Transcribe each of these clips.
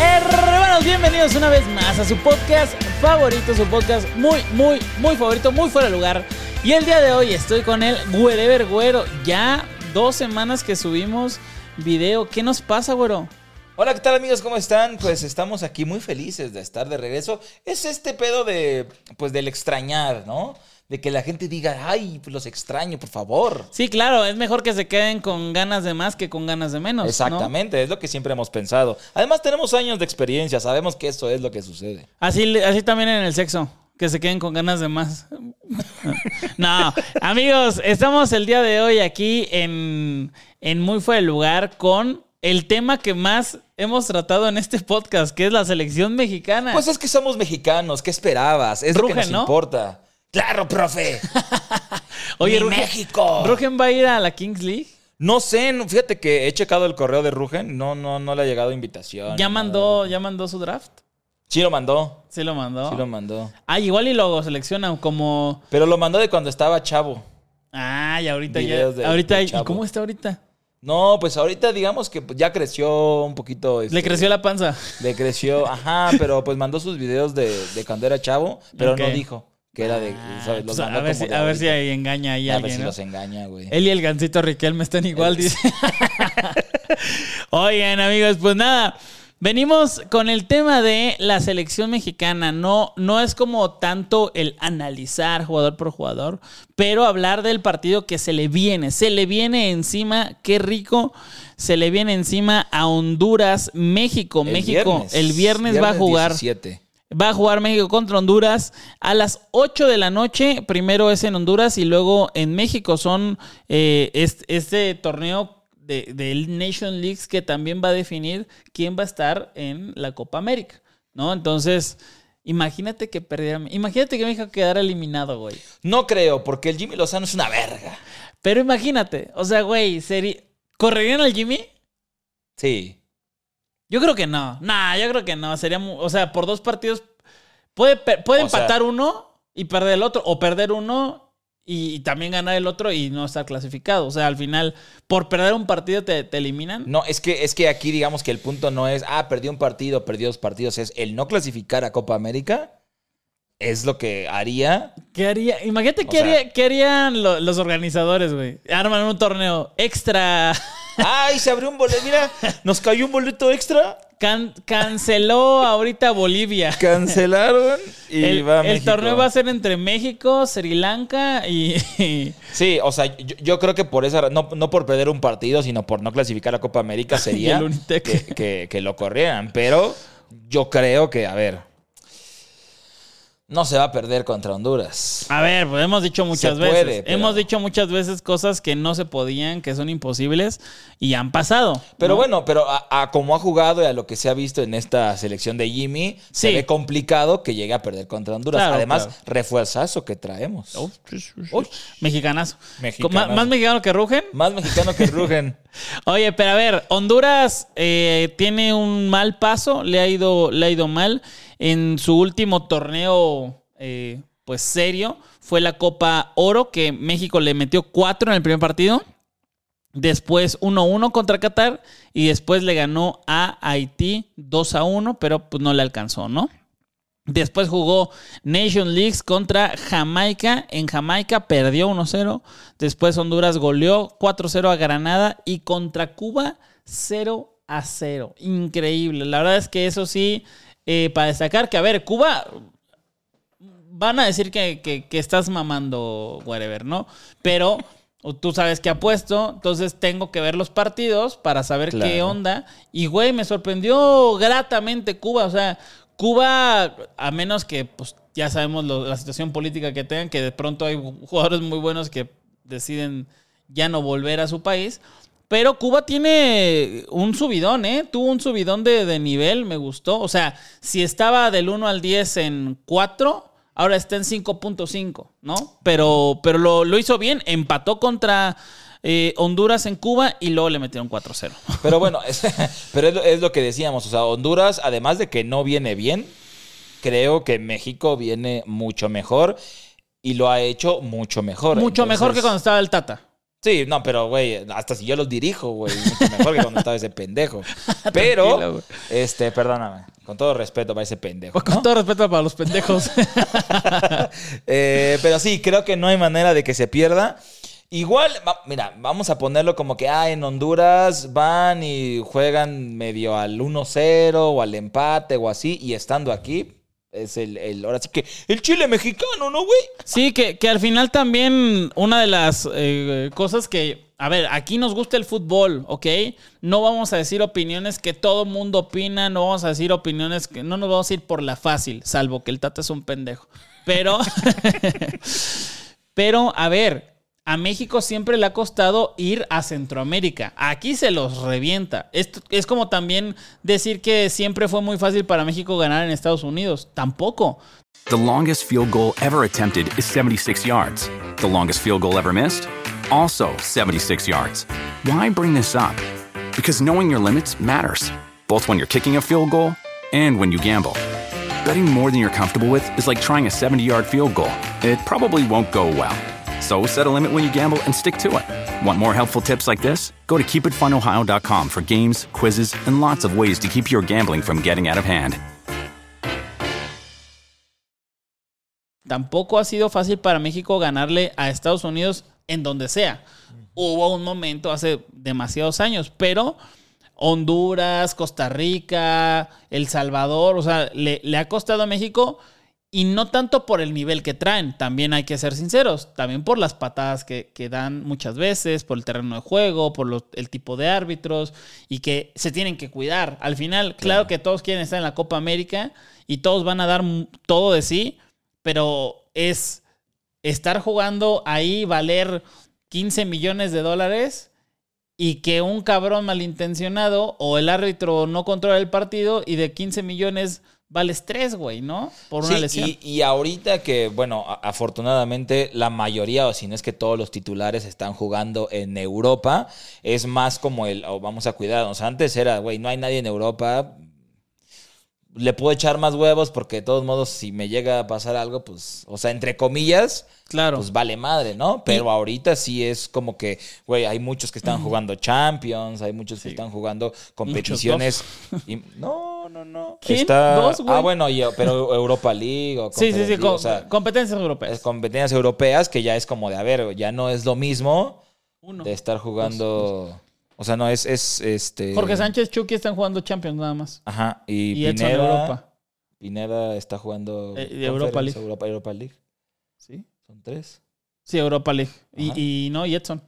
Hermanos, bienvenidos una vez más a su podcast favorito, su podcast muy, muy, muy favorito, muy fuera de lugar. Y el día de hoy estoy con el Wherever Güero. Ya dos semanas que subimos video. ¿Qué nos pasa, güero? Hola, ¿qué tal amigos? ¿Cómo están? Pues estamos aquí muy felices de estar de regreso. Es este pedo de, pues del extrañar, ¿no? De que la gente diga, ay, pues los extraño, por favor. Sí, claro, es mejor que se queden con ganas de más que con ganas de menos. ¿no? Exactamente, es lo que siempre hemos pensado. Además tenemos años de experiencia, sabemos que eso es lo que sucede. Así, así también en el sexo. Que se queden con ganas de más. no, amigos, estamos el día de hoy aquí en, en Muy Fue el Lugar con el tema que más hemos tratado en este podcast, que es la selección mexicana. Pues es que somos mexicanos, ¿qué esperabas? Es lo Rugen, que nos ¿no? importa. Claro, profe. Oye, Rugen- México. ¿Rugen va a ir a la Kings League? No sé, fíjate que he checado el correo de Rugen, no, no, no le ha llegado invitación. ¿Ya mandó, ya mandó su draft? Sí lo mandó, Sí lo mandó. sí lo mandó. Ah, igual y lo seleccionan como... Pero lo mandó de cuando estaba chavo. Ah, y ahorita ya... De- ahorita, de ¿y cómo está ahorita? No, pues ahorita digamos que ya creció un poquito. Le este, creció la panza. Le creció, ajá, pero pues mandó sus videos de, de cuando era chavo, pero no dijo que era de. Ah, ¿sabes? Los pues, mandó a ver, si, de a ver si ahí engaña ahí A ver alguien, si ¿no? los engaña, güey. Él y el gancito Riquelme están igual, dice. Oigan, amigos, pues nada. Venimos con el tema de la selección mexicana. No, no es como tanto el analizar jugador por jugador, pero hablar del partido que se le viene. Se le viene encima, qué rico. Se le viene encima a Honduras, México. El México viernes, el viernes, va a jugar. 17. Va a jugar México contra Honduras a las 8 de la noche. Primero es en Honduras y luego en México. Son eh, este, este torneo de- del Nation Leagues que también va a definir quién va a estar en la Copa América. ¿No? Entonces, imagínate que perdiera. Imagínate que México quedara eliminado, güey. No creo, porque el Jimmy Lozano es una verga. Pero imagínate, o sea, güey, sería. ¿Correrían al Jimmy? Sí. Yo creo que no. Nah, yo creo que no. Sería, mu- o sea, por dos partidos puede, puede sea- empatar uno y perder el otro, o perder uno y, y también ganar el otro y no estar clasificado. O sea, al final, por perder un partido te, te eliminan. No, es que, es que aquí digamos que el punto no es, ah, perdió un partido, perdió dos partidos, es el no clasificar a Copa América. Es lo que haría. ¿Qué haría? Imagínate qué, sea- haría- qué harían lo- los organizadores, güey. Arman un torneo extra. ¡Ay, se abrió un boleto! Mira, nos cayó un boleto extra. Can- canceló ahorita Bolivia. Cancelaron y el, va a el México. torneo va a ser entre México, Sri Lanka y, Sí, o sea, yo, yo creo que por esa no, no por perder un partido, sino por no clasificar a Copa América sería que, que- que lo corrieran. Pero yo creo que, a ver, no se va a perder contra Honduras. A ver, pues hemos dicho muchas Se veces. puede, pero- Hemos dicho muchas veces cosas que no se podían, que son imposibles y han pasado. Pero ¿no? bueno, pero a, a como ha jugado y a lo que se ha visto en esta selección de Jimmy, se Sí. ve complicado que llegue a perder contra Honduras. Claro, Además, claro. refuerzazo que traemos. Sí, sí. Uy. Mexicanazo. Mexicanazo. ¿Más, más mexicano que Rugen? Más mexicano que Rugen. Oye, pero a ver, Honduras eh, tiene un mal paso, le ha ido, le ha ido mal. En su último torneo, eh, pues serio, fue la Copa Oro, que México le metió cuatro en el primer partido. Después 1-1 contra Qatar y después le ganó a Haití 2-1, pero pues no le alcanzó, ¿no? Después jugó Nation Leagues contra Jamaica. En Jamaica perdió 1-0. Después Honduras goleó 4-0 a Granada. Y contra Cuba 0-0. Increíble. La verdad es que eso sí, eh, para destacar que, a ver, Cuba van a decir que, que, estás mamando, whatever, ¿no? Pero tú sabes que apuesto, entonces tengo que ver los partidos para saber qué onda. Y, güey, me sorprendió gratamente Cuba. O sea, Cuba, a menos que, pues, ya sabemos la situación política que tengan, que de pronto hay jugadores muy buenos que deciden ya no volver a su país. Pero Cuba tiene un subidón, ¿eh? Tuvo un subidón de, de nivel, me gustó. O sea, si estaba del 1 al 10 en 4, ahora está en 5.5, ¿no? Pero, pero lo, lo hizo bien, empató contra eh, Honduras en Cuba y luego le metieron 4-0. Pero bueno, es, pero es lo, que decíamos, o sea, Honduras, además de que no viene bien, creo que México viene mucho mejor y lo ha hecho mucho mejor. Mucho mejor que cuando estaba el Tata. Sí, no, pero güey, hasta si yo los dirijo, güey, mucho mejor que cuando estaba ese pendejo. Pero, este, perdóname, con todo respeto para ese pendejo. Con todo respeto para los pendejos. Eh, pero sí, creo que no hay manera de que se pierda. Igual, mira, vamos a ponerlo como que ah, en Honduras van y juegan medio al 1-0 o al empate o así, y estando aquí, es el, el, ahora sí que el chile mexicano, ¿no, güey? Sí, que, que, al final también una de las eh, cosas que, a ver, aquí nos gusta el fútbol, ¿ok? No vamos a decir opiniones que todo mundo opina, no vamos a decir opiniones que no nos vamos a ir por la fácil, salvo que el Tata es un pendejo. Pero, pero, a ver, a México siempre le ha costado ir a Centroamérica. Aquí se los revienta. Esto es como también decir que siempre fue muy fácil para México ganar en Estados Unidos. Tampoco. The longest field goal ever attempted is 76 yards. The longest field goal ever missed? Also 76 yards. Why bring this up? Because knowing your limits matters, both when you're kicking a field goal and when you gamble. Betting more than you're comfortable with is like trying a 70 yard field goal. It probably won't go well. So set a limit when you gamble and stick to it. Want more helpful tips like this? Go to for games, quizzes, and lots of ways to keep your gambling from getting out of hand. Tampoco ha sido fácil para México ganarle a Estados Unidos en donde sea. Hubo un momento hace demasiados años, pero Honduras, Costa Rica, El Salvador, o sea, le ha costado a México y no tanto por el nivel que traen, también hay que ser sinceros, también por las patadas que, dan muchas veces, por el terreno de juego, por el tipo de árbitros y que se tienen que cuidar. Al final, claro. que todos quieren estar en la Copa América y todos van a dar todo de sí, pero es estar jugando ahí, valer 15 millones de dólares y que un cabrón malintencionado o el árbitro no controla el partido y de 15 millones vales tres, güey, ¿no? Por una lesión. Y, y, ahorita que, bueno, afortunadamente la mayoría, o si no es que todos los titulares están jugando en Europa, es más como el, oh, vamos a cuidarnos. Antes era, güey, no hay nadie en Europa, le puedo echar más huevos porque de todos modos si me llega a pasar algo, pues, o sea, entre comillas, claro. pues vale madre, ¿no? Pero ahorita sí es como que, güey, hay muchos que están jugando Champions, hay muchos que están jugando competiciones. Y, no, no, no. ¿Quién? Está, ah, bueno, pero Europa League o Sí, sí, sí, o sea, competencias europeas. Competencias europeas que ya es como de, a ver, ya no es lo mismo de estar jugando... O sea, no es, es este. Jorge Sánchez, Chucky están jugando Champions nada más. Ajá. Y, Pineda, Europa. Pineda está jugando eh, Europa League. Europa, League. Sí. Son tres. Sí, Europa League. Y, y, no, y Edson.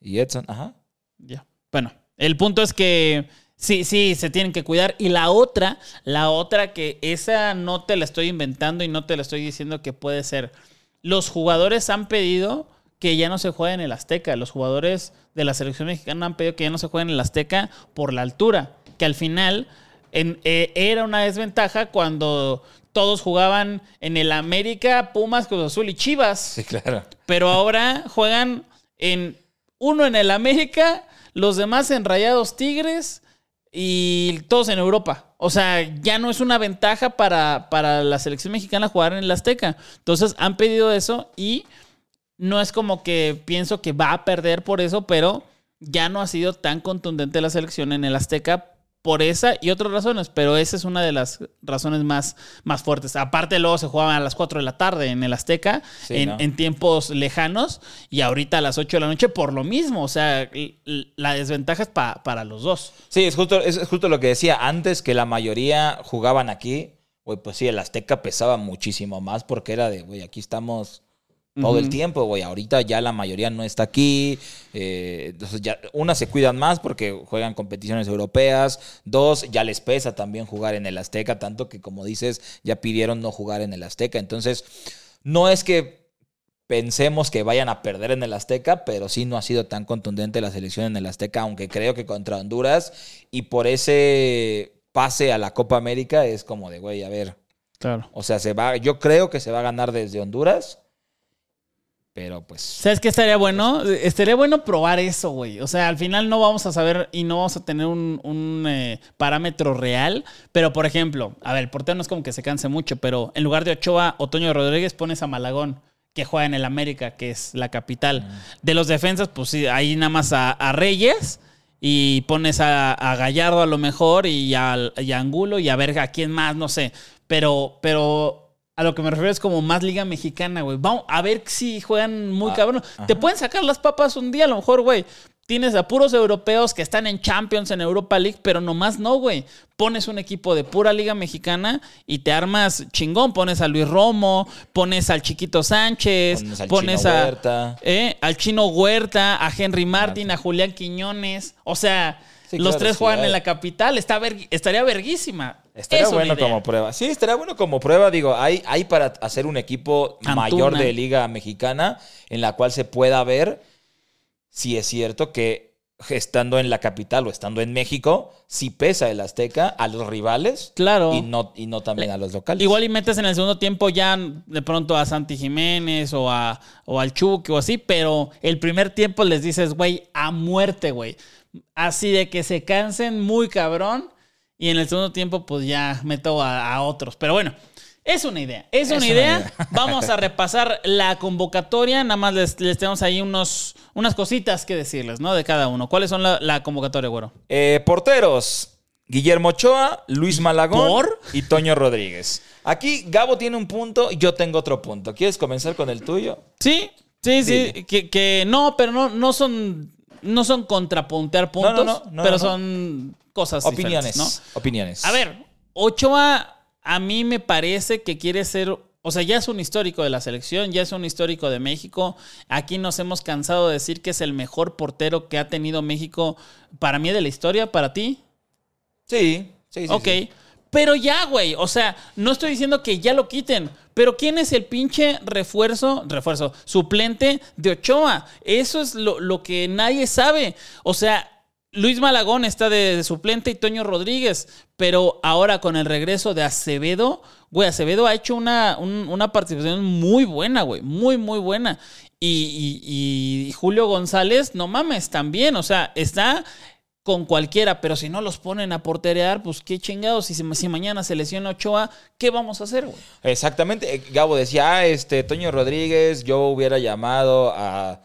Y Edson, ajá. Ya. Bueno, el punto es que sí, sí, se tienen que cuidar. Y la otra, la otra que esa no te la estoy inventando y no te la estoy diciendo que puede ser. Los jugadores han pedido que ya no se juegue en el Azteca. Los jugadores de la selección mexicana han pedido que ya no se juegue en el Azteca por la altura. Que al final eh, era una desventaja cuando todos jugaban en el América, Pumas, Cruz Azul y Chivas. Sí, claro. Pero ahora juegan en uno en el América, los demás en Rayados Tigres y todos en Europa. O sea, ya no es una ventaja para, para la selección mexicana jugar en el Azteca. Entonces han pedido eso y no es como que pienso que va a perder por eso, pero ya no ha sido tan contundente la selección en el Azteca por esa y otras razones, pero esa es una de las razones más, más fuertes. Aparte, luego se jugaban a las 4 de la tarde en el Azteca, Sí, en, ¿no? en tiempos lejanos, y ahorita a las 8 de la noche por lo mismo. O sea, la desventaja es pa- para los dos. Sí, es justo, es justo lo que decía antes, que la mayoría jugaban aquí. Güey, pues sí, el Azteca pesaba muchísimo más porque era de, güey, aquí estamos todo el tiempo, güey. Ahorita ya la mayoría no está aquí. eh, entonces ya, una, se cuidan más porque juegan competiciones europeas. Dos, ya les pesa también jugar en el Azteca, tanto que como dices, ya pidieron no jugar en el Azteca. Entonces, no es que pensemos que vayan a perder en el Azteca, pero sí no ha sido tan contundente la selección en el Azteca, aunque creo que contra Honduras y por ese pase a la Copa América es como de, güey, a ver, Claro. o sea, se va, yo creo que se va a ganar desde Honduras, pero pues ¿Sabes qué estaría bueno? Estaría bueno probar eso, güey. O sea, al final no vamos a saber y no vamos a tener un, un, eh, parámetro real. Pero, por ejemplo, a ver, el portero no es como que se canse mucho, pero en lugar de Ochoa o Toño Rodríguez pones a Malagón, que juega en el América, que es la capital. De los defensas, pues sí, ahí nada más a, a Reyes y pones a, a Gallardo a lo mejor y a, y a Angulo y a ver a quién más, no sé. Pero, pero a lo que me refiero es como más liga mexicana, güey. Vamos a ver si juegan muy Ah, cabrón. Te pueden sacar las papas un día, a lo mejor, güey. Tienes a puros europeos que están en Champions, en Europa League, pero nomás no, güey. Pones un equipo de pura liga mexicana y te armas chingón. Pones a Luis Romo, pones al Chiquito Sánchez, Pones al pones Chino a, Huerta. eh, al Chino Huerta, a Henry Martin, a Julián Quiñones. O sea, Sí, los claro, tres juegan en la capital. Está estaría verguísima. Estaría Es bueno como prueba. Sí, estaría bueno como prueba. Digo, hay, hay para hacer un equipo mayor de Liga Mexicana en la cual se pueda ver si es cierto que estando en la capital o estando en México, si pesa el Azteca a los rivales Claro. y no, y no también a los locales. Igual y metes en el segundo tiempo ya de pronto a Santi Jiménez o, a, o al Chucky o así, pero el primer tiempo les dices, güey, a muerte, güey. Así de que se cansen muy cabrón y en el segundo tiempo pues ya meto a, a otros. Pero bueno, es una idea, es, una, una idea. idea. Vamos a repasar la convocatoria, nada más les, les tenemos ahí unos, unas cositas que decirles, ¿no? De cada uno. ¿Cuáles son la, la convocatoria, güero? Eh, porteros. Guillermo Ochoa, Luis Malagón ¿Por? y Toño Rodríguez. Aquí Gabo tiene un punto y yo tengo otro punto. ¿Quieres comenzar con el tuyo? Sí, sí, sí. Que, que no, pero no, no son. No son contrapuntear puntos, no, no, no, pero son cosas Opiniones. ¿no? Opiniones. A ver, Ochoa a mí me parece que quiere ser, o sea, ya es un histórico de la selección, ya es un histórico de México. Aquí nos hemos cansado de decir que es el mejor portero que ha tenido México, para mí de la historia, para ti. Sí, sí, sí. ok. sí. Pero ya, güey. O sea, no estoy diciendo que ya lo quiten. Pero ¿quién es el pinche refuerzo, refuerzo, suplente de Ochoa? Eso es lo, lo que nadie sabe. O sea, Luis Malagón está de, suplente y Toño Rodríguez. Pero ahora con el regreso de Acevedo, güey, Acevedo ha hecho una, un- una participación muy buena, güey. Muy, muy buena. Y, Julio González, no mames, también. O sea, está con cualquiera, pero si no los ponen a porterear, pues qué chingados. Si, si mañana se lesiona Ochoa, ¿qué vamos a hacer, güey? Exactamente. Gabo decía, ah, este, Toño Rodríguez, yo hubiera llamado a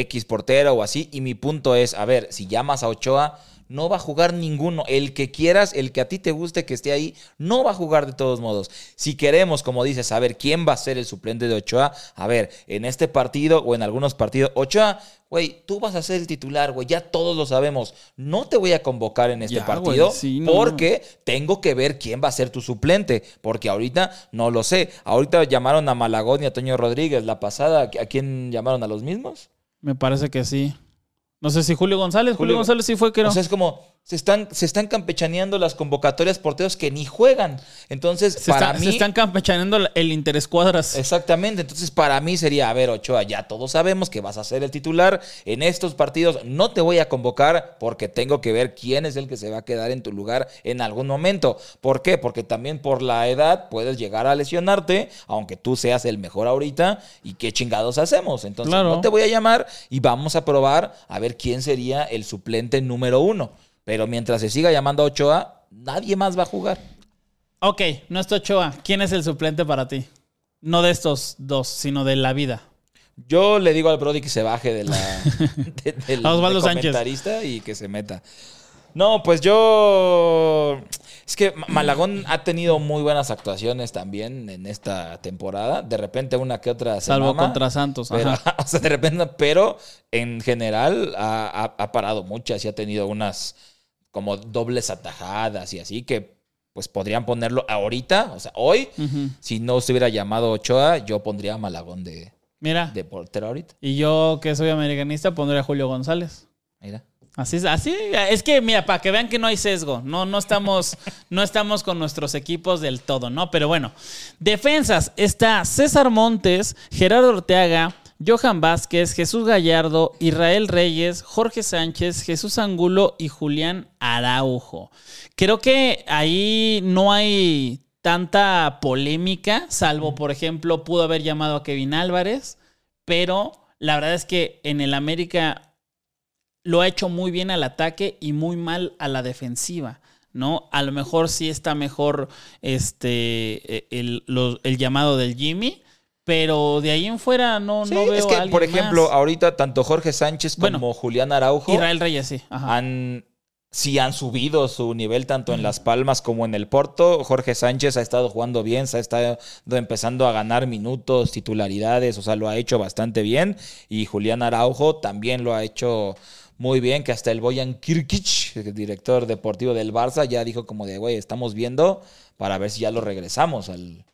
X portero o así. Y mi punto es, a ver, si llamas a Ochoa, no va a jugar ninguno. El que quieras, el que a ti te guste que esté ahí, no va a jugar de todos modos. Si queremos, como dices, saber quién va a ser el suplente de Ochoa, a ver, en este partido o en algunos partidos, Ochoa, güey, tú vas a ser el titular, güey, ya todos lo sabemos. No te voy a convocar en este Ya, güey, partido sí, no, porque tengo que ver quién va a ser tu suplente, porque ahorita no lo sé. Ahorita llamaron a Malagón y a Toño Rodríguez. La pasada, ¿a quién llamaron? ¿A los mismos? Me parece que sí. No sé si Julio González. Julio, Julio- González sí fue, creo. O sea, es como se están, se están campechaneando las convocatorias porteros que ni juegan. Entonces, se, para está- mí. se están campechaneando el interescuadras. Exactamente, entonces para mí sería, a ver, Ochoa, ya todos sabemos que vas a ser el titular en estos partidos, no te voy a convocar porque tengo que ver quién es el que se va a quedar en tu lugar en algún momento. ¿Por qué? Porque también por la edad puedes llegar a lesionarte, aunque tú seas el mejor ahorita, y qué chingados hacemos. Entonces Claro. no te voy a llamar y vamos a probar a ver quién sería el suplente número uno. Pero mientras se siga llamando a Ochoa, nadie más va a jugar. Ok, no está Ochoa. ¿Quién es el suplente para ti? No de estos dos, sino de la vida. Yo le digo al Brody que se baje de la de- A Osvaldo de Sánchez. comentarista y que se meta. No, pues yo. Es que Ma- Malagón ha tenido muy buenas actuaciones también en esta temporada. De repente una que otra se Salvo mama, contra Santos. pero, ajá. o sea, de repente, pero en general ha, ha- ha parado muchas y ha tenido unas como dobles atajadas y así que pues podrían ponerlo ahorita, o sea, hoy, si no se hubiera llamado Ochoa, yo pondría a Malagón de, Mira, de portero ahorita. y yo que soy americanista pondría a Julio González. Mira. Así es, así es que mira, para que vean que no hay sesgo, no, no estamos, no estamos con nuestros equipos del todo, ¿no? Pero bueno, defensas, está César Montes, Gerardo Orteaga, Johan Vázquez, Jesús Gallardo, Israel Reyes, Jorge Sánchez, Jesús Angulo y Julián Araujo. Creo que ahí no hay tanta polémica, salvo por ejemplo pudo haber llamado a Kevin Álvarez, pero la verdad es que en el América lo ha hecho muy bien al ataque y muy mal a la defensiva, ¿no? A lo mejor sí está mejor este lo- el llamado del Jimmy, pero de ahí en fuera no, Sí, no veo es que, por ejemplo, más. ahorita tanto Jorge Sánchez como Bueno, Julián Araujo Israel Reyes, sí. Ajá. han sí han subido su nivel tanto en Las Palmas como en el Porto. Jorge Sánchez ha estado jugando bien, se ha estado empezando a ganar minutos, titularidades, o sea, lo ha hecho bastante bien. Y Julián Araujo también lo ha hecho muy bien, que hasta el Boyan Kirkic, el director deportivo del Barça, ya dijo como de, güey, estamos viendo para ver si ya lo regresamos al,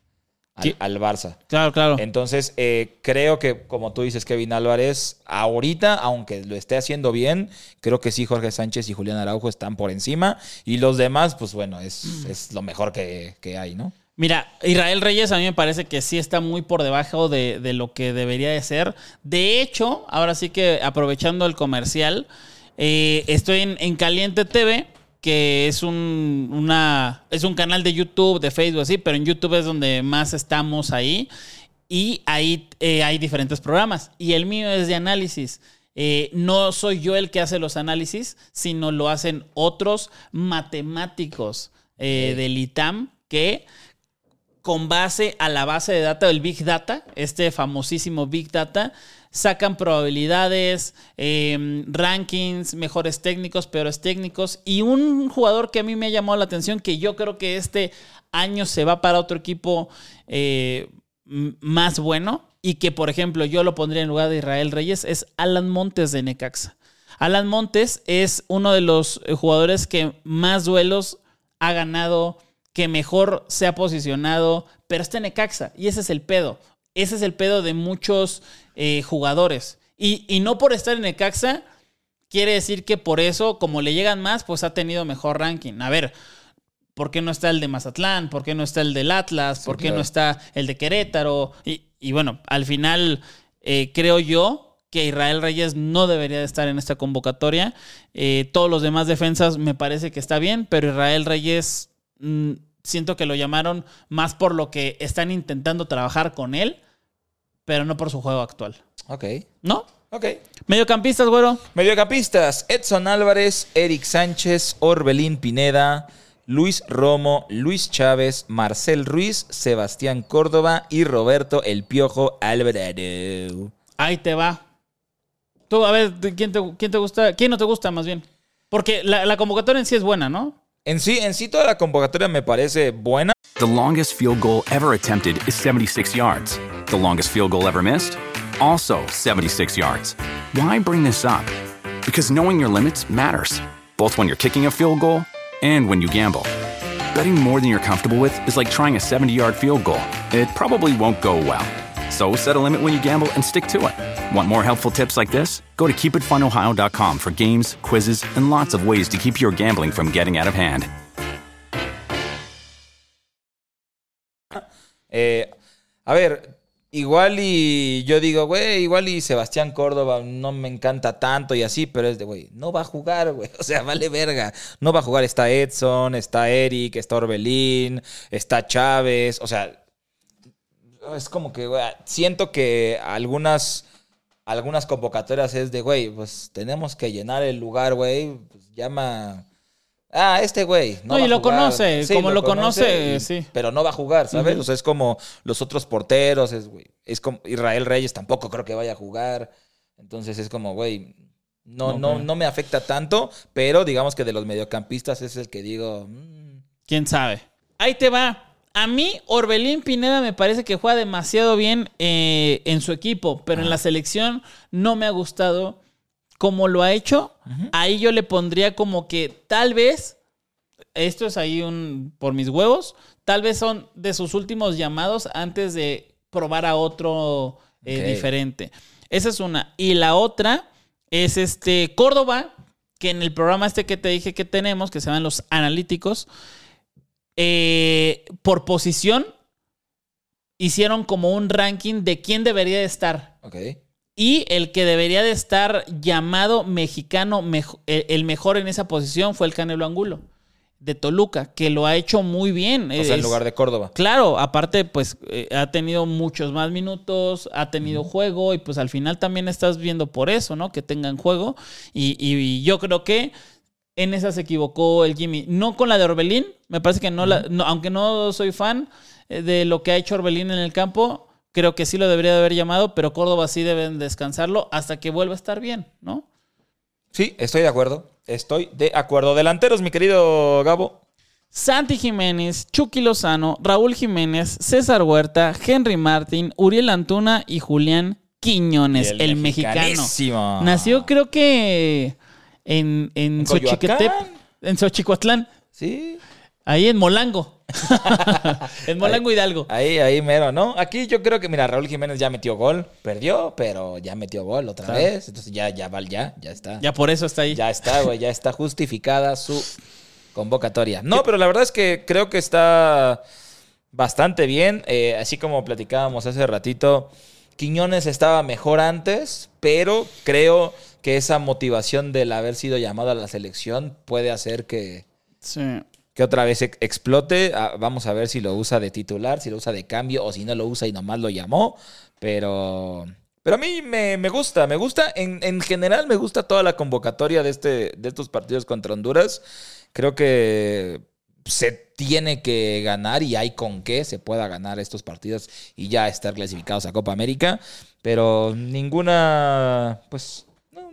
al, Barça. Claro, claro. Entonces, eh, creo que, como tú dices, Kevin Álvarez, ahorita, aunque lo esté haciendo bien, creo que sí, Jorge Sánchez y Julián Araujo están por encima. Y los demás, pues bueno, es, es lo mejor que, que hay, ¿no? Mira, Israel Reyes a mí me parece que sí está muy por debajo de, de lo que debería de ser. De hecho, ahora sí que aprovechando el comercial, eh, estoy en, en Caliente TV, que es un, una, es un canal de YouTube, de Facebook, así, pero en YouTube es donde más estamos ahí. Y ahí eh, hay diferentes programas. Y el mío es de análisis. Eh, no soy yo el que hace los análisis, sino lo hacen otros matemáticos eh, del ITAM que con base a la base de data del Big Data, este famosísimo Big Data, sacan probabilidades, eh, rankings, mejores técnicos, peores técnicos. Y un jugador que a mí me ha llamado la atención, que yo creo que este año se va para otro equipo eh, más bueno, y que por ejemplo yo lo pondría en lugar de Israel Reyes, es Alan Montes de Necaxa. Alan Montes es uno de los eh, jugadores que más duelos ha ganado, que mejor se ha posicionado, pero está en Necaxa y ese es el pedo. Ese es el pedo de muchos eh, jugadores. Y, y no por estar en Necaxa quiere decir que por eso, como le llegan más, pues ha tenido mejor ranking. A ver, ¿por qué no está el de Mazatlán? ¿Por qué no está el del Atlas? ¿Por qué claro. no está el de Querétaro? Y, y bueno, al final eh, creo yo que Israel Reyes no debería de estar en esta convocatoria. Eh, todos los demás defensas me parece que está bien, pero Israel Reyes mm, siento que lo llamaron más por lo que están intentando trabajar con él, pero no por su juego actual. Ok. ¿No? Ok. Mediocampistas, güero. Mediocampistas: Edson Álvarez, Eric Sánchez, Orbelín Pineda, Luis Romo, Luis Chávez, Marcel Ruiz, Sebastián Córdoba y Roberto El Piojo Alvarado. Ahí te va. Tú, a ver, ¿quién te, quién te gusta? ¿Quién no te gusta más bien? Porque la, la convocatoria en sí es buena, ¿no? En sí, en sí toda la convocatoria me parece buena. The longest field goal ever attempted is 76 yards. The longest field goal ever missed? Also 76 yards. Why bring this up? Because knowing your limits matters, both when you're kicking a field goal and when you gamble. Betting more than you're comfortable with is like trying a 70 yard field goal. It probably won't go well. So set a limit when you gamble and stick to it. Want more helpful tips like this? Go to keepitfunohio.com for games, quizzes, and lots of ways to keep your gambling from getting out of hand. Eh, a ver, igual y yo digo, güey, igual y Sebastián Córdoba no me encanta tanto y así, pero es de, güey, no va a jugar, güey. O sea, vale verga. No va a jugar. Está Edson, está Eric, está Orbelín, está Chávez. O sea, es como que, güey, siento que algunas, algunas convocatorias es de, güey, pues tenemos que llenar el lugar, güey. Pues llama. Ah, este güey. No, va y lo jugar. conoce, como lo conoce, y- sí. Pero no va a jugar, ¿sabes? Ujú. O sea, es como los otros porteros, es, güey. Es como Israel Reyes tampoco creo que vaya a jugar. Entonces es como, güey, No, no, no me afecta tanto, pero digamos que de los mediocampistas es el que digo. mm, ¿Quién sabe? Ahí te va. A mí, Orbelín Pineda me parece que juega demasiado bien eh, en su equipo, pero en la selección no me ha gustado cómo lo ha hecho. Ahí yo le pondría como que tal vez, esto es ahí un por mis huevos, tal vez son de sus últimos llamados antes de probar a otro eh, diferente. Esa es una. Y la otra es este Córdoba, que en el programa este que te dije que tenemos, que se llaman los analíticos, eh, por posición hicieron como un ranking de quién debería de estar. Ok. Y el que debería de estar llamado mexicano, mejo- el, el mejor en esa posición fue el Canelo Angulo, de Toluca, que lo ha hecho muy bien. O sea, en lugar de Córdoba. Claro, aparte, pues eh, ha tenido muchos más minutos, ha tenido juego y pues al final también estás viendo por eso, ¿no? Que tengan juego. Y, y yo creo que en esa se equivocó el Jimmy. No con la de Orbelín, me parece que no la, no- aunque no soy fan eh, de lo que ha hecho Orbelín en el campo, creo que sí lo debería de haber llamado, pero Córdoba sí deben descansarlo hasta que vuelva a estar bien, ¿no? Sí, estoy de acuerdo. Estoy de acuerdo. Delanteros, mi querido Gabo. Santi Jiménez, Chucky Lozano, Raúl Jiménez, César Huerta, Henry Martín, Uriel Antuna y Julián Quiñones, Y el, mexicano. Nació creo que en, en, ¿En Xochiquetep, en Sí. ahí en Molango. en Molango Hidalgo. Ahí, ahí mero, ¿no? Aquí yo creo que, mira, Raúl Jiménez ya metió gol. Perdió, pero ya metió gol otra Claro. vez. Entonces ya, ya, ya, ya está. Ya por eso está ahí. Ya está, güey, ya está justificada su convocatoria. No, pero la verdad es que creo que está bastante bien. Eh, así como platicábamos hace ratito, Quiñones estaba mejor antes, pero creo que esa motivación del haber sido llamado a la selección puede hacer que, Sí. que otra vez ex- explote. Ah, Vamos a ver si lo usa de titular, si lo usa de cambio o si no lo usa y nomás lo llamó. Pero, pero a mí me, me gusta, me gusta. En, en general me gusta toda la convocatoria de, este, de estos partidos contra Honduras. Creo que se tiene que ganar y hay con qué se pueda ganar estos partidos y ya estar clasificados a Copa América. Pero ninguna, pues,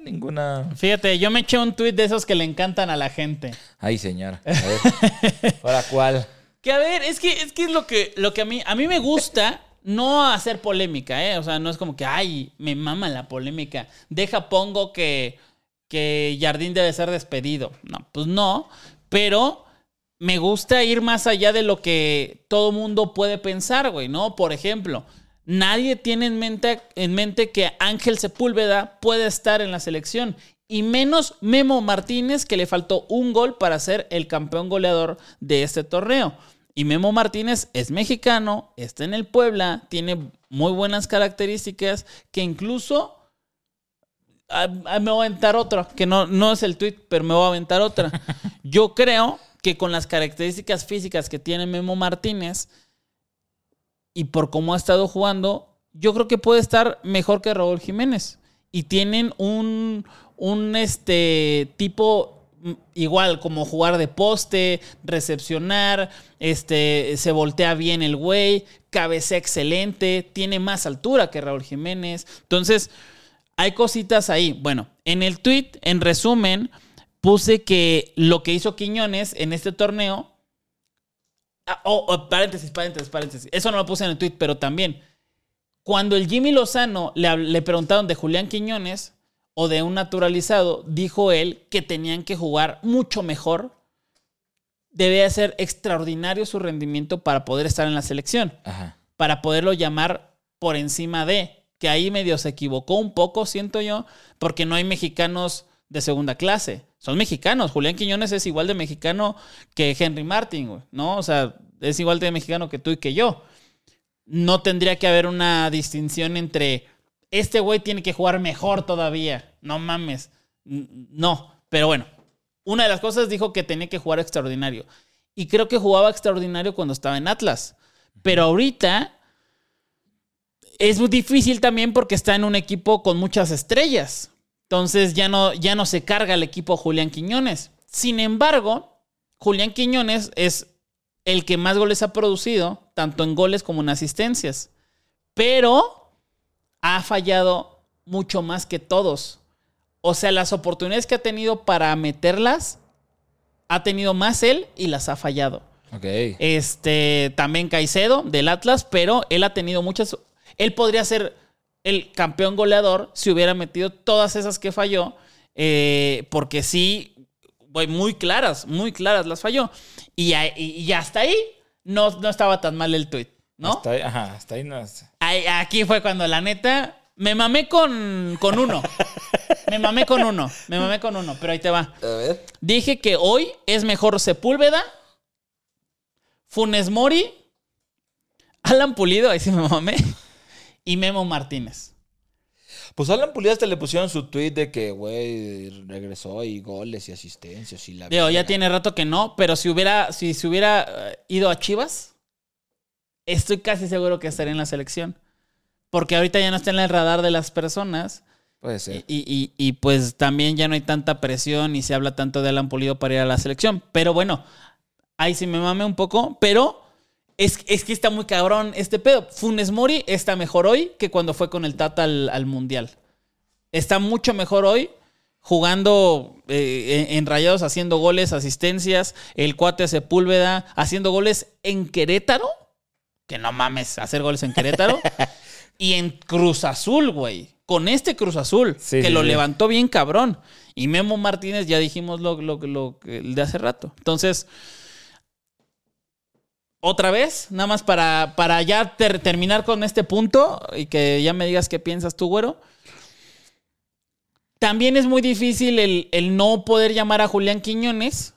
ninguna... Fíjate, yo me eché un tuit de esos que le encantan a la gente. Ay, señor. A ver. ¿Ahora cuál? Que a ver, es que es que es lo que, lo que a mí, a mí me gusta no hacer polémica, ¿eh? O sea, no es como que, ay, me mama la polémica. Deja, pongo que, que Jardín debe ser despedido. No, pues no. Pero me gusta ir más allá de lo que todo mundo puede pensar, güey, ¿no? Por ejemplo, nadie tiene en mente, en mente que Ángel Sepúlveda puede estar en la selección. Y menos Memo Martínez, que le faltó un gol para ser el campeón goleador de este torneo. Y Memo Martínez es mexicano, está en el Puebla, tiene muy buenas características, que incluso Ah, ah, me voy a aventar otra, que no, no es el tweet, pero me voy a aventar otra. Yo creo que con las características físicas que tiene Memo Martínez y por cómo ha estado jugando, yo creo que puede estar mejor que Raúl Jiménez. Y tienen un, un este tipo mm, igual como jugar de poste, recepcionar, este se voltea bien el güey, cabecea excelente, tiene más altura que Raúl Jiménez. Entonces, hay cositas ahí. Bueno, en el tweet, en resumen, puse que lo que hizo Quiñones en este torneo. Ah, oh, oh, paréntesis, paréntesis, paréntesis. Eso no lo puse en el tweet, pero también. Cuando el Jimmy Lozano le, preguntaron de Julián Quiñones o de un naturalizado, dijo él que tenían que jugar mucho mejor. Debía ser extraordinario su rendimiento para poder estar en la selección Ajá. para poderlo llamar por encima de. Que ahí medio se equivocó un poco, siento yo, porque no hay mexicanos de segunda clase. Son mexicanos. Julián Quiñones es igual de mexicano que Henry Martin, ¿no? O sea, es igual de mexicano que tú y que yo. No tendría que haber una distinción entre este güey tiene que jugar mejor todavía. No mames. No. Pero bueno, una de las cosas dijo que tenía que jugar extraordinario. Y creo que jugaba extraordinario cuando estaba en Atlas. Pero ahorita es muy difícil también porque está en un equipo con muchas estrellas. Entonces ya no, ya no se carga el equipo Julián Quiñones. Sin embargo, Julián Quiñones es el que más goles ha producido, tanto en goles como en asistencias. Pero ha fallado mucho más que todos. O sea, las oportunidades que ha tenido para meterlas, ha tenido más él y las ha fallado. Ok. Este, también Caicedo del Atlas, pero él ha tenido muchas. Él podría ser el campeón goleador si hubiera metido todas esas que falló, eh, porque sí, güey, muy claras, muy claras las falló. Y, y- y hasta ahí no, no estaba tan mal el tweet, ¿no? Hasta ahí, ajá, hasta ahí no aquí fue cuando la neta me mamé con, con uno. me mamé con uno, me mamé con uno, pero ahí te va. A ver. Dije que hoy es mejor Sepúlveda, Funes Mori, Alan Pulido, ahí sí me mamé, y Memo Martínez. Pues Alan Pulido hasta le pusieron su tweet de que, güey, regresó y goles y asistencias y la. Digo, ya tiene rato que no, pero si hubiera, si se hubiera eh, ido a Chivas, estoy casi seguro que estaría en la selección. Porque ahorita ya no está en el radar de las personas. Puede ser. Y, y- y, pues también ya no hay tanta presión y se habla tanto de Alan Pulido para ir a la selección. Pero bueno, ahí sí me mame un poco, pero es, es que está muy cabrón este pedo. Funes Mori está mejor hoy que cuando fue con el Tata al, al Mundial. Está mucho mejor hoy jugando eh, en, en Rayados, haciendo goles, asistencias, el cuate Sepúlveda, haciendo goles en Querétaro. Que no mames, hacer goles en Querétaro. y en Cruz Azul, güey. Con este Cruz Azul, Sí, que sí, lo sí. levantó bien cabrón. Y Memo Martínez, ya dijimos lo, lo, lo que- el de hace rato. Entonces, otra vez, nada más para, para ya ter- terminar con este punto y que ya me digas qué piensas tú, güero. También es muy difícil el, el no poder llamar a Julián Quiñones.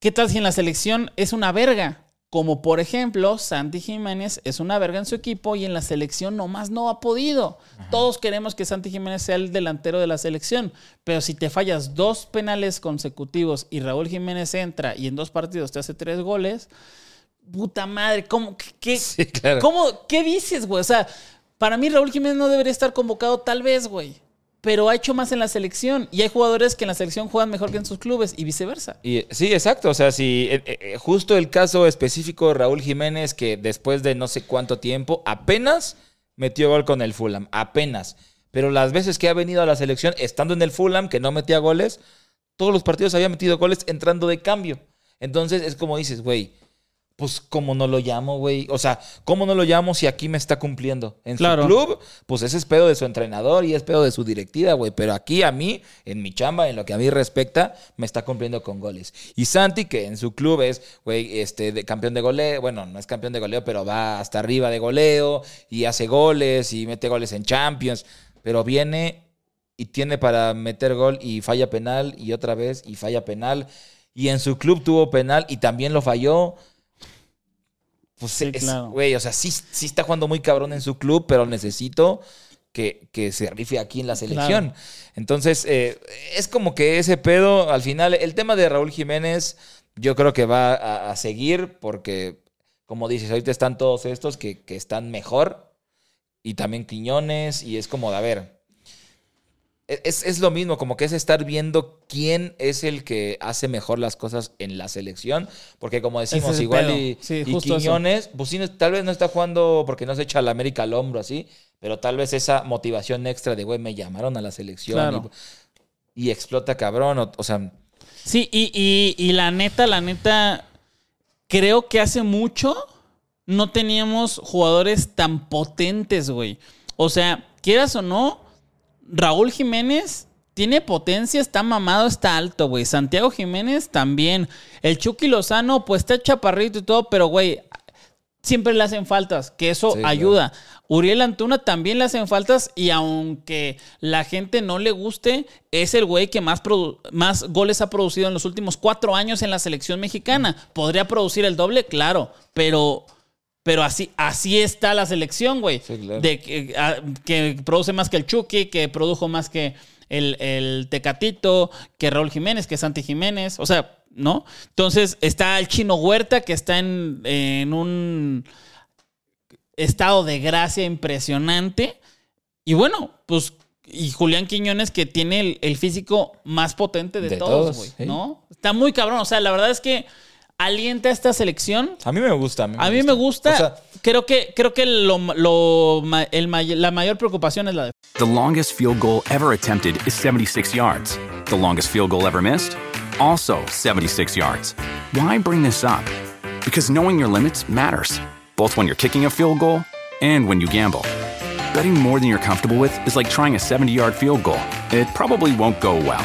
¿Qué tal si en la selección es una verga? Como por ejemplo, Santi Jiménez es una verga en su equipo y en la selección nomás no ha podido. Todos queremos que Santi Jiménez sea el delantero de la selección, pero si te fallas dos penales consecutivos y Raúl Jiménez entra y en dos partidos te hace tres goles, puta madre, ¿cómo? ¿Qué, Sí, claro. ¿cómo- qué dices, güey? O sea, para mí Raúl Jiménez no debería estar convocado tal vez, güey. Pero ha hecho más en la selección y hay jugadores que en la selección juegan mejor que en sus clubes y viceversa. Y, sí, exacto. O sea, si eh, eh, justo el caso específico de Raúl Jiménez, que después de no sé cuánto tiempo, apenas metió gol con el Fulham. Apenas. Pero las veces que ha venido a la selección, estando en el Fulham, que no metía goles, todos los partidos había metido goles entrando de cambio. Entonces es como dices, güey, pues ¿cómo no lo llamo, güey? O sea, ¿cómo no lo llamo si aquí me está cumpliendo? En Claro. su club, pues ese es pedo de su entrenador y es pedo de su directiva, güey. Pero aquí a mí, en mi chamba, en lo que a mí respecta, me está cumpliendo con goles. Y Santi, que en su club es, güey, este, de campeón de goleo, bueno, no es campeón de goleo, pero va hasta arriba de goleo y hace goles y mete goles en Champions. Pero viene y tiene para meter gol y falla penal y otra vez y falla penal. Y en su club tuvo penal y también lo falló. Pues Sí, es- claro. güey, o sea, sí, sí está jugando muy cabrón en su club, pero necesito que, que se rife aquí en la selección. Entonces, eh, es como que ese pedo, al final, el tema de Raúl Jiménez, yo creo que va a, a seguir porque, como dices, ahorita están todos estos que, que están mejor y también Quiñones y es como de, a ver, es, es lo mismo, como que es estar viendo quién es el que hace mejor las cosas en la selección. Porque como decimos, es igual pedo. y, Sí, y. Quiñones, pues sí, tal vez no está jugando porque no se echa la América al hombro así, pero tal vez esa motivación extra de, güey, me llamaron a la selección Claro. y, y explota cabrón. O, o sea, Sí, y, y- y la neta, la neta, creo que hace mucho no teníamos jugadores tan potentes, güey. O sea, quieras o no, Raúl Jiménez tiene potencia, está mamado, está alto, güey. Santiago Jiménez también. El Chucky Lozano, pues está chaparrito y todo, pero, güey, siempre le hacen faltas, que eso Sí, claro. ayuda. Uriel Antuna también le hacen faltas y aunque la gente no le guste, es el güey que más, más goles ha producido en los últimos cuatro años en la selección mexicana. ¿Podría producir el doble? Claro, pero, pero así, así está la selección, güey. Sí, claro. De que, a- que produce más que el Chucky, que produjo más que el, el Tecatito, que Raúl Jiménez, que Santi Jiménez. O sea, ¿no? Entonces está el Chino Huerta, que está en, en un estado de gracia impresionante. Y bueno, pues, y Julián Quiñones que tiene el, el físico más potente de, De todos, güey, sí. ¿no? Está muy cabrón. O sea, la verdad es que alienta esta selección. A mí me gusta. A mí me gusta. creo que, creo que lo, lo, el, la mayor preocupación es la de. The longest field goal ever attempted is 76 yards. The longest field goal ever missed? Also 76 yards. Why bring this up? Because knowing your limits matters, both when you're kicking a field goal and when you gamble. Betting more than you're comfortable with is like trying a 70 yard field goal. It probably won't go well.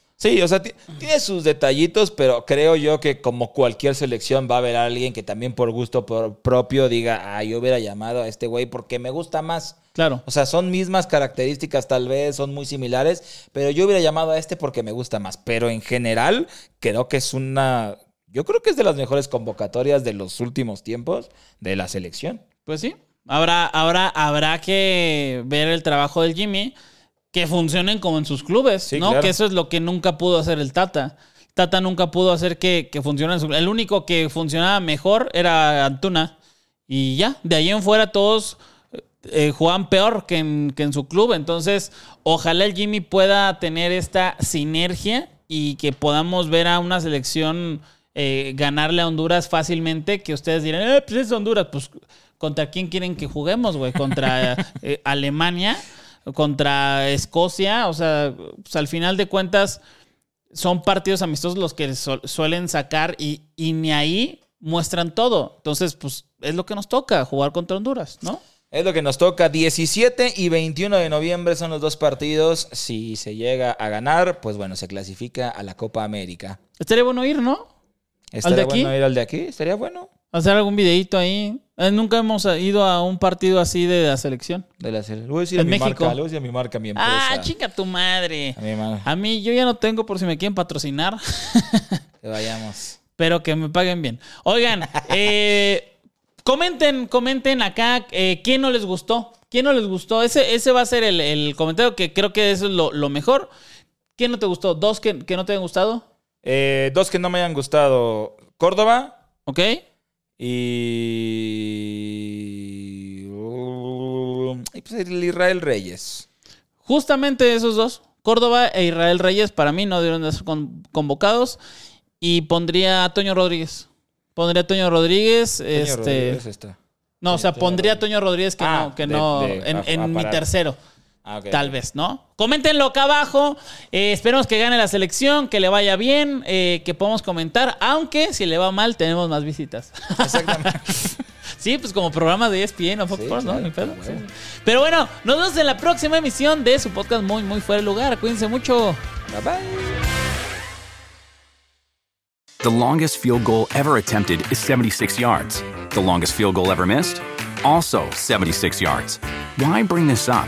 Sí, o sea, tiene sus detallitos, pero creo yo que como cualquier selección va a haber alguien que también por gusto propio diga, ah, yo hubiera llamado a este güey porque me gusta más. Claro. O sea, son mismas características tal vez, son muy similares, pero yo hubiera llamado a este porque me gusta más. Pero en general, creo que es una... Yo creo que es de las mejores convocatorias de los últimos tiempos de la selección. Pues sí. Habrá, habrá, habrá que ver el trabajo del Jimmy que funcionen como en sus clubes, ¿no? Que eso es lo que nunca pudo hacer el Tata. Tata nunca pudo hacer que, que su El único que funcionaba mejor era Antuna. Y ya, de ahí en fuera todos eh, juegan peor que en, que en su club. Entonces, ojalá el Jimmy pueda tener esta sinergia y que podamos ver a una selección eh, ganarle a Honduras fácilmente. Que ustedes dirán, eh, pues es Honduras. Pues, ¿contra quién quieren que juguemos, güey? ¿Contra eh, Alemania? Contra Escocia. O sea, pues, al final de cuentas son partidos amistosos los que suelen sacar y, y ni ahí muestran todo. Entonces, pues es lo que nos toca, jugar contra Honduras, ¿no? Es lo que nos toca. 17 y 21 de noviembre son los dos partidos. Si se llega a ganar, pues bueno, se clasifica a la Copa América. Estaría bueno ir, ¿no? Estaría bueno ir al de aquí. Estaría bueno. Hacer algún videito ahí. Eh, nunca hemos ido a un partido así de la selección. De la selección. Voy a decir a mi México. marca, voy a decir a mi marca, mi empresa. Ah, chica tu madre. A mi, a mí yo ya no tengo por si me quieren patrocinar. Que vayamos. Pero que me paguen bien. Oigan, eh, comenten, comenten acá eh, quién no les gustó. ¿Quién no les gustó? Ese, ese va a ser el, comentario que creo que eso es lo, mejor. ¿Quién no te gustó? ¿Dos que, que no te hayan gustado? dos que no me hayan gustado. Córdoba. Ok. Y. pues el Israel Reyes. Justamente esos dos, Córdoba e Israel Reyes, para mí no debieron de ser convocados. Y pondría a Toño Rodríguez. Pondría a Toño Rodríguez. este... No, o sea, pondría a Toño Rodríguez que ah, no, que no en, mi tercero. Ah, Tal vez, ¿no? Coméntenlo acá abajo. Eh, esperemos que gane la selección, que le vaya bien, eh, que podamos comentar. Aunque si le va mal, tenemos más visitas. Exactamente. sí, pues como programa de ESPN o Fox Sports, ¿no? Pero bueno, nos vemos en la próxima emisión de su podcast muy, muy fuera de lugar. Cuídense mucho. Bye bye. The longest field goal ever attempted is 76 yards. The longest field goal ever missed? Also 76 yards. Why bring this up?